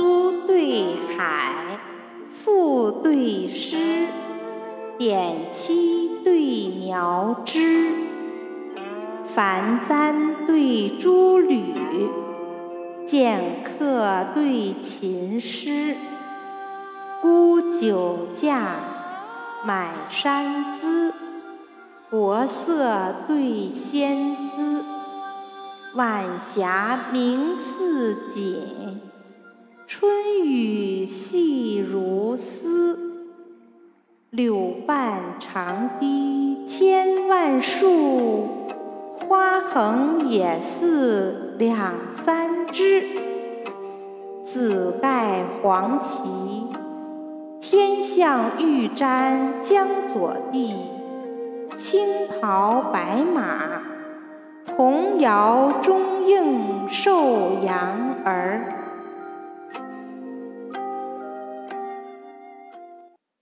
苏对海，赋对诗，点漆对描枝，繁簪对珠履，剑客对琴师，沽酒价，买山资，国色对仙姿，晚霞明似锦。春雨细如丝，柳瓣长堤千万树，花横也似两三枝。紫盖黄旗，天象玉簪江左地，青袍白马，童谣中应寿阳儿。